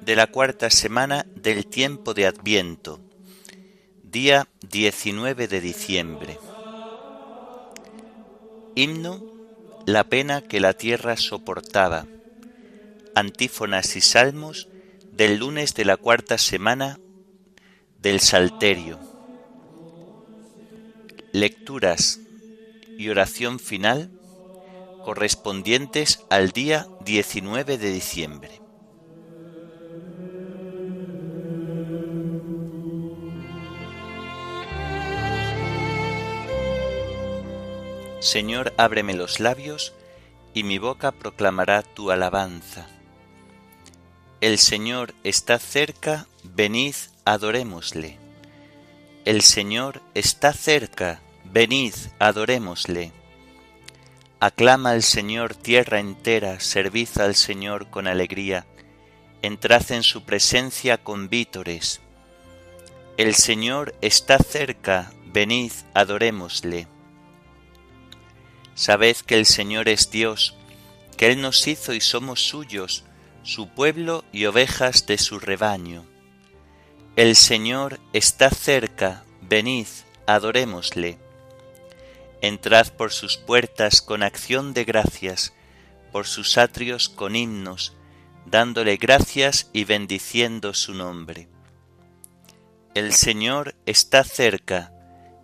de la cuarta semana del tiempo de Adviento, día 19 de diciembre. Himno La pena que la tierra soportaba. Antífonas y salmos del lunes de la cuarta semana del Salterio. Lecturas y oración final correspondientes al día 19 de diciembre. Señor, ábreme los labios, y mi boca proclamará tu alabanza. El Señor está cerca, venid, adorémosle. El Señor está cerca, venid, adorémosle. Aclama al Señor tierra entera, servid al Señor con alegría, entrad en su presencia con vítores. El Señor está cerca, venid, adorémosle. Sabed que el Señor es Dios, que Él nos hizo y somos suyos, su pueblo y ovejas de su rebaño. El Señor está cerca, venid, adorémosle. Entrad por sus puertas con acción de gracias, por sus atrios con himnos, dándole gracias y bendiciendo su nombre. El Señor está cerca,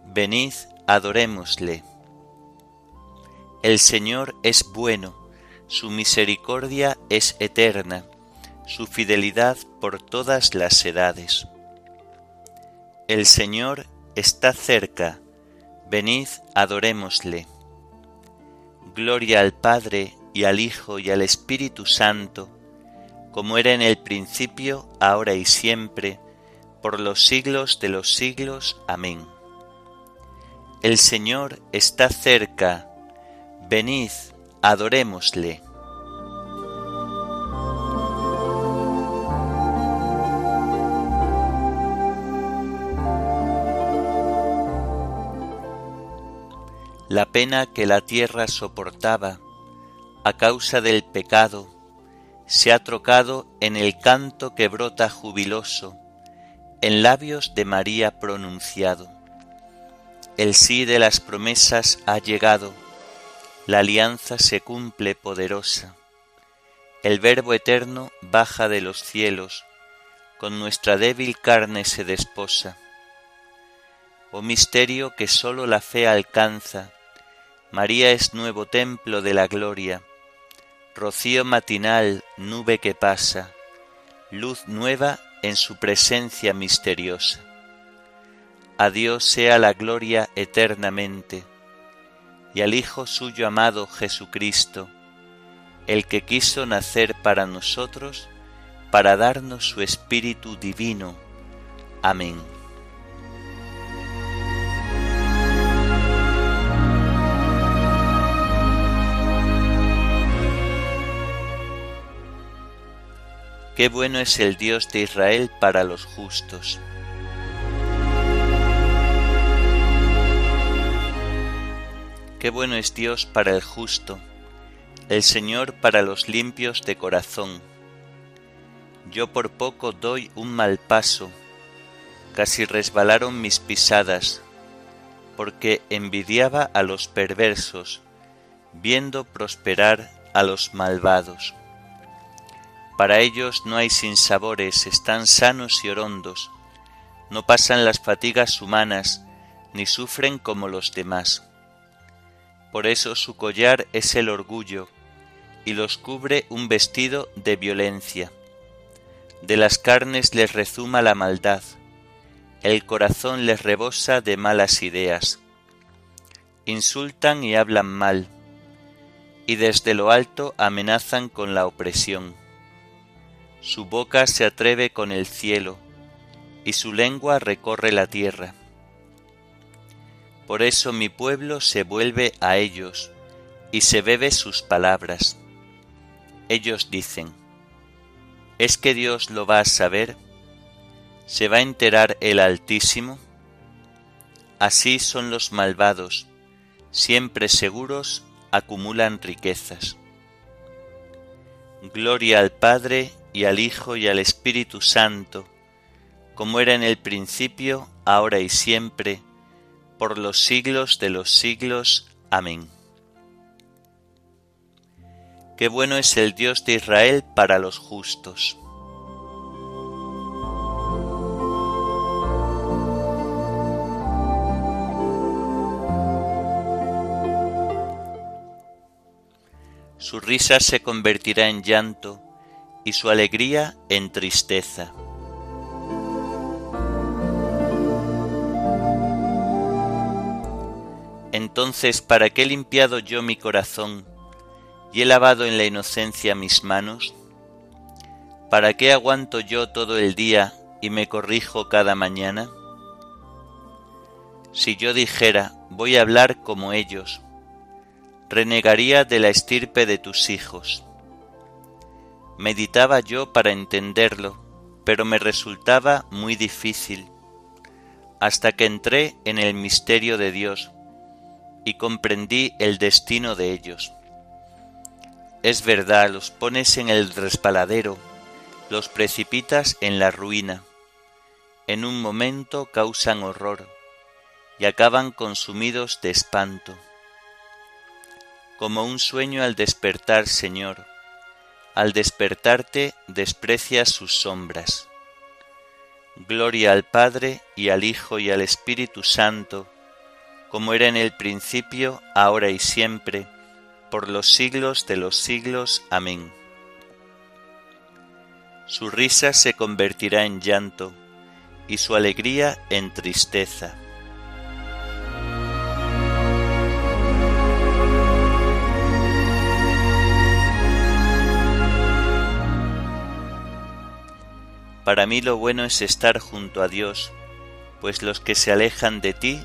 venid, adorémosle. El Señor es bueno, su misericordia es eterna, su fidelidad por todas las edades. El Señor está cerca, venid adorémosle. Gloria al Padre y al Hijo y al Espíritu Santo, como era en el principio, ahora y siempre, por los siglos de los siglos. Amén. El Señor está cerca, Venid, adorémosle. La pena que la tierra soportaba a causa del pecado se ha trocado en el canto que brota jubiloso, en labios de María pronunciado. El sí de las promesas ha llegado la alianza se cumple poderosa. El Verbo eterno baja de los cielos, con nuestra débil carne se desposa. Oh misterio que sólo la fe alcanza, María es nuevo templo de la gloria, rocío matinal, nube que pasa, luz nueva en su presencia misteriosa. A Dios sea la gloria eternamente y al Hijo suyo amado Jesucristo, el que quiso nacer para nosotros, para darnos su Espíritu Divino. Amén. Qué bueno es el Dios de Israel para los justos Qué bueno es Dios para el justo, el Señor para los limpios de corazón. Yo por poco doy un mal paso, casi resbalaron mis pisadas, porque envidiaba a los perversos, viendo prosperar a los malvados. Para ellos no hay sinsabores, están sanos y orondos, no pasan las fatigas humanas, ni sufren como los demás. Por eso su collar es el orgullo, y los cubre un vestido de violencia. De las carnes les rezuma la maldad, el corazón les rebosa de malas ideas. Insultan y hablan mal, y desde lo alto amenazan con la opresión. Su boca se atreve con el cielo, y su lengua recorre la tierra por eso mi pueblo se vuelve a ellos y se bebe sus palabras. ellos dicen, ¿es que Dios lo va a saber? ¿Se va a enterar el Altísimo? Así son los malvados, siempre seguros acumulan riquezas. Gloria al Padre y al Hijo y al Espíritu Santo, como era en el principio, ahora y siempre, por los siglos de los siglos. Amén. Qué bueno es el Dios de Israel para los justos. Su risa se convertirá en llanto y su alegría en tristeza. Entonces, ¿para qué he limpiado yo mi corazón y he lavado en la inocencia mis manos? ¿Para qué aguanto yo todo el día y me corrijo cada mañana? Si yo dijera, voy a hablar como ellos, renegaría de la estirpe de tus hijos. Meditaba yo para entenderlo, pero me resultaba muy difícil, hasta que entré en el misterio de Dios y comprendí el destino de ellos. Es verdad, los pones en el respaladero, los precipitas en la ruina. En un momento causan horror y acaban consumidos de espanto. Como un sueño al despertar, Señor, al despertarte desprecias sus sombras. Gloria al Padre y al Hijo y al Espíritu Santo, como era en el principio, ahora y siempre, por los siglos de los siglos. Amén. Su risa se convertirá en llanto y su alegría en tristeza. Para mí lo bueno es estar junto a Dios, pues los que se alejan de ti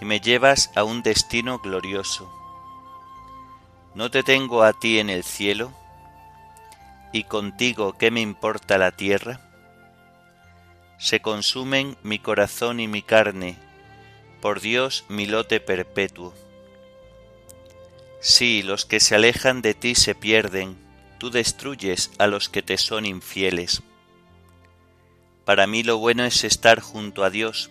y me llevas a un destino glorioso. ¿No te tengo a ti en el cielo? ¿Y contigo qué me importa la tierra? Se consumen mi corazón y mi carne, por Dios mi lote perpetuo. Sí, los que se alejan de ti se pierden, tú destruyes a los que te son infieles. Para mí lo bueno es estar junto a Dios,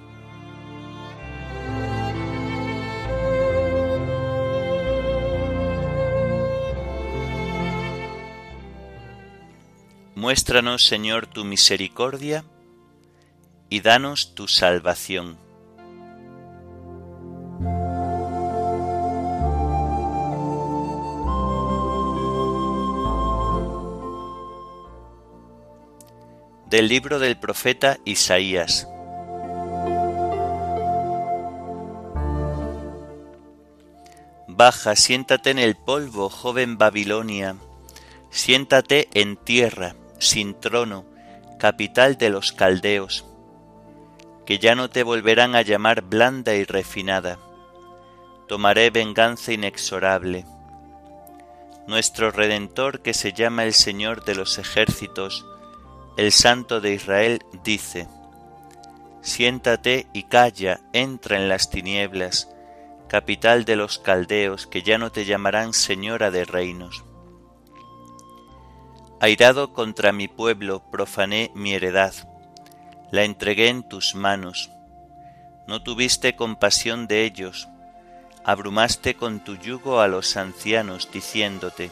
Muéstranos, Señor, tu misericordia y danos tu salvación. Del libro del profeta Isaías. Baja, siéntate en el polvo, joven Babilonia, siéntate en tierra sin trono, capital de los caldeos, que ya no te volverán a llamar blanda y refinada. Tomaré venganza inexorable. Nuestro Redentor, que se llama el Señor de los ejércitos, el Santo de Israel, dice, Siéntate y calla, entra en las tinieblas, capital de los caldeos, que ya no te llamarán Señora de reinos Airado contra mi pueblo, profané mi heredad. la entregué en tus manos. No tuviste compasión de ellos, abrumaste con tu yugo a los ancianos, diciéndote,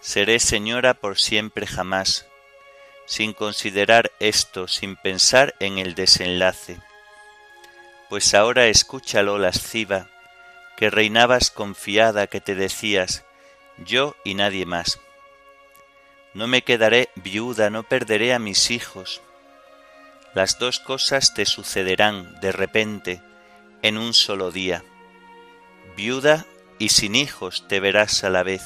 Seré señora por siempre jamás, sin considerar esto, sin pensar en el desenlace. Pues ahora escúchalo, lasciva, que reinabas confiada, que te decías, yo y nadie más. No me quedaré viuda, no perderé a mis hijos, las dos cosas te sucederán de repente en un solo día. Viuda y sin hijos te verás a la vez,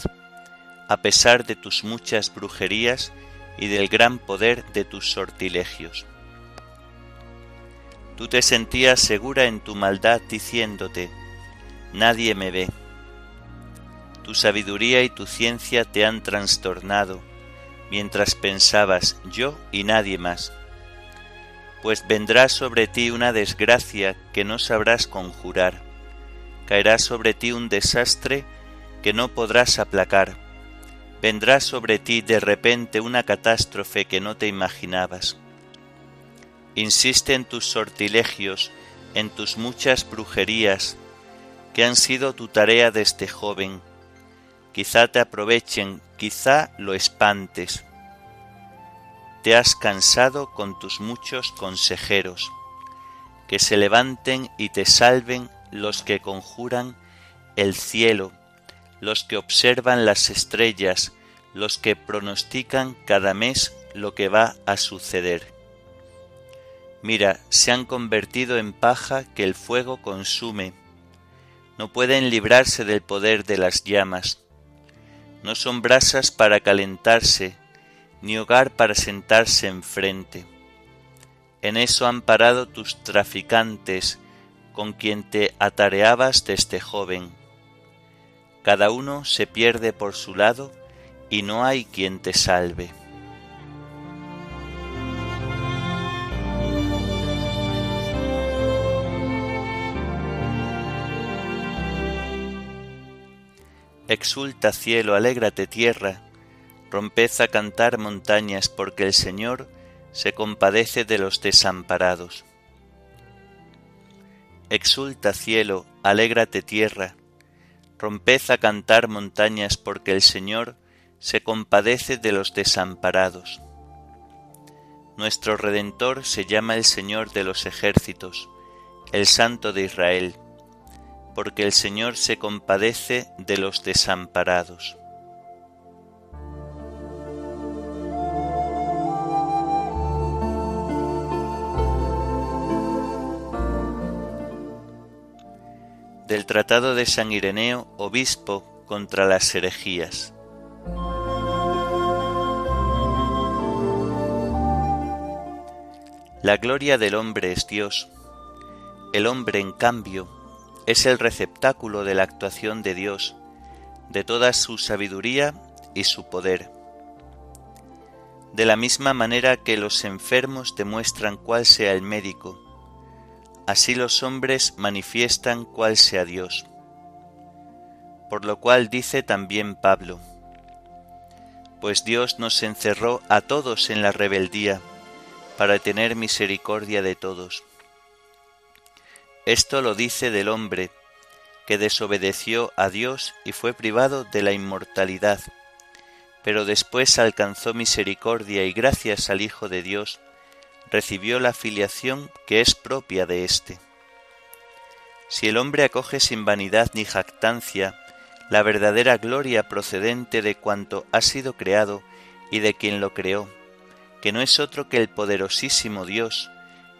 a pesar de tus muchas brujerías y del gran poder de tus sortilegios. Tú te sentías segura en tu maldad diciéndote, nadie me ve. Tu sabiduría y tu ciencia te han trastornado, mientras pensabas yo y nadie más pues vendrá sobre ti una desgracia que no sabrás conjurar, caerá sobre ti un desastre que no podrás aplacar, vendrá sobre ti de repente una catástrofe que no te imaginabas. Insiste en tus sortilegios, en tus muchas brujerías, que han sido tu tarea desde joven. Quizá te aprovechen, quizá lo espantes te has cansado con tus muchos consejeros, que se levanten y te salven los que conjuran el cielo, los que observan las estrellas, los que pronostican cada mes lo que va a suceder. Mira, se han convertido en paja que el fuego consume. No pueden librarse del poder de las llamas. No son brasas para calentarse, ni hogar para sentarse enfrente. En eso han parado tus traficantes, con quien te atareabas desde joven. Cada uno se pierde por su lado y no hay quien te salve. Exulta cielo, alégrate tierra, Romped a cantar montañas, porque el Señor se compadece de los desamparados. Exulta cielo, alégrate tierra, romped a cantar montañas, porque el Señor se compadece de los desamparados. Nuestro Redentor se llama el Señor de los ejércitos, el Santo de Israel, porque el Señor se compadece de los desamparados. del Tratado de San Ireneo, obispo, contra las herejías. La gloria del hombre es Dios. El hombre, en cambio, es el receptáculo de la actuación de Dios, de toda su sabiduría y su poder. De la misma manera que los enfermos demuestran cuál sea el médico, Así los hombres manifiestan cuál sea Dios. Por lo cual dice también Pablo, pues Dios nos encerró a todos en la rebeldía, para tener misericordia de todos. Esto lo dice del hombre, que desobedeció a Dios y fue privado de la inmortalidad, pero después alcanzó misericordia y gracias al Hijo de Dios, recibió la filiación que es propia de éste. Si el hombre acoge sin vanidad ni jactancia la verdadera gloria procedente de cuanto ha sido creado y de quien lo creó, que no es otro que el poderosísimo Dios,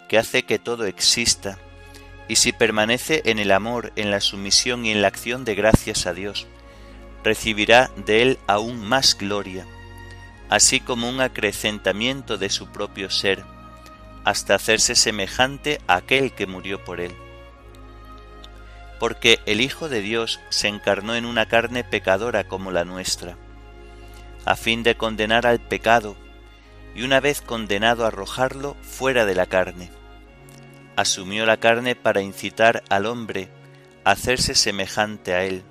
que hace que todo exista, y si permanece en el amor, en la sumisión y en la acción de gracias a Dios, recibirá de él aún más gloria, así como un acrecentamiento de su propio ser, hasta hacerse semejante a aquel que murió por él. Porque el Hijo de Dios se encarnó en una carne pecadora como la nuestra, a fin de condenar al pecado, y una vez condenado arrojarlo fuera de la carne. Asumió la carne para incitar al hombre a hacerse semejante a él,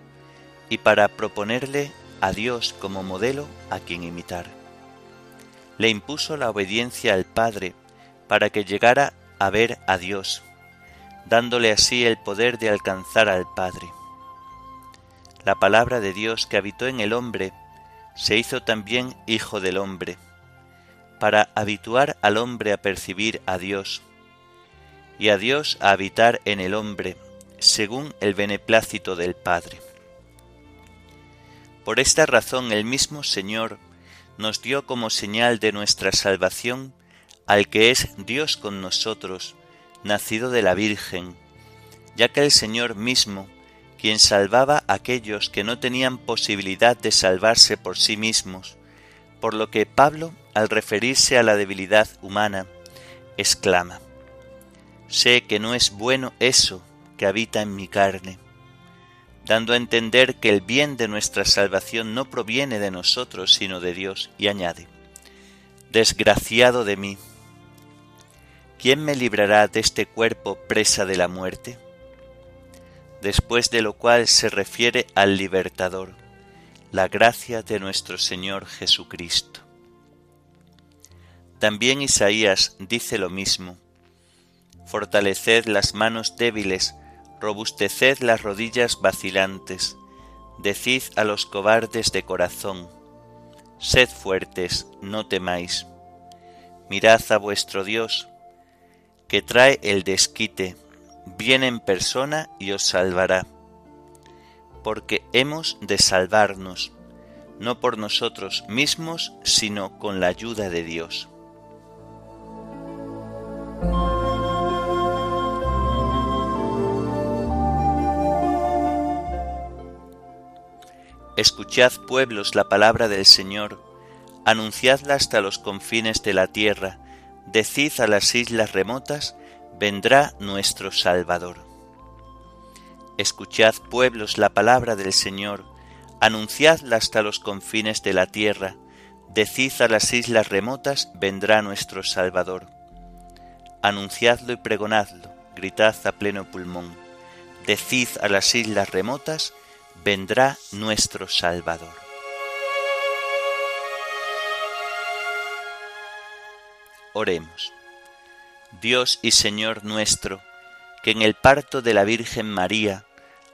y para proponerle a Dios como modelo a quien imitar. Le impuso la obediencia al Padre, para que llegara a ver a Dios, dándole así el poder de alcanzar al Padre. La palabra de Dios que habitó en el hombre se hizo también Hijo del hombre, para habituar al hombre a percibir a Dios, y a Dios a habitar en el hombre, según el beneplácito del Padre. Por esta razón el mismo Señor nos dio como señal de nuestra salvación al que es Dios con nosotros, nacido de la Virgen, ya que el Señor mismo, quien salvaba a aquellos que no tenían posibilidad de salvarse por sí mismos, por lo que Pablo, al referirse a la debilidad humana, exclama, Sé que no es bueno eso que habita en mi carne, dando a entender que el bien de nuestra salvación no proviene de nosotros, sino de Dios, y añade, Desgraciado de mí, ¿quién me librará de este cuerpo presa de la muerte? Después de lo cual se refiere al libertador, la gracia de nuestro Señor Jesucristo. También Isaías dice lo mismo, fortaleced las manos débiles, robusteced las rodillas vacilantes, decid a los cobardes de corazón, sed fuertes, no temáis. Mirad a vuestro Dios, que trae el desquite, viene en persona y os salvará. Porque hemos de salvarnos, no por nosotros mismos, sino con la ayuda de Dios. Escuchad pueblos la palabra del Señor, anunciadla hasta los confines de la tierra, decid a las islas remotas, vendrá nuestro Salvador. Escuchad, pueblos, la palabra del Señor, anunciadla hasta los confines de la tierra, decid a las islas remotas, vendrá nuestro Salvador. Anunciadlo y pregonadlo, gritad a pleno pulmón, decid a las islas remotas, vendrá nuestro Salvador. Oremos. Dios y Señor nuestro, que en el parto de la Virgen María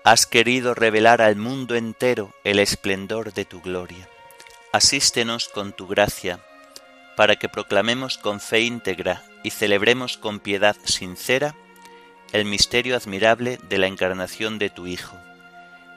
has querido revelar al mundo entero el esplendor de tu gloria. Asístenos con tu gracia, para que proclamemos con fe íntegra y celebremos con piedad sincera el misterio admirable de la encarnación de tu Hijo,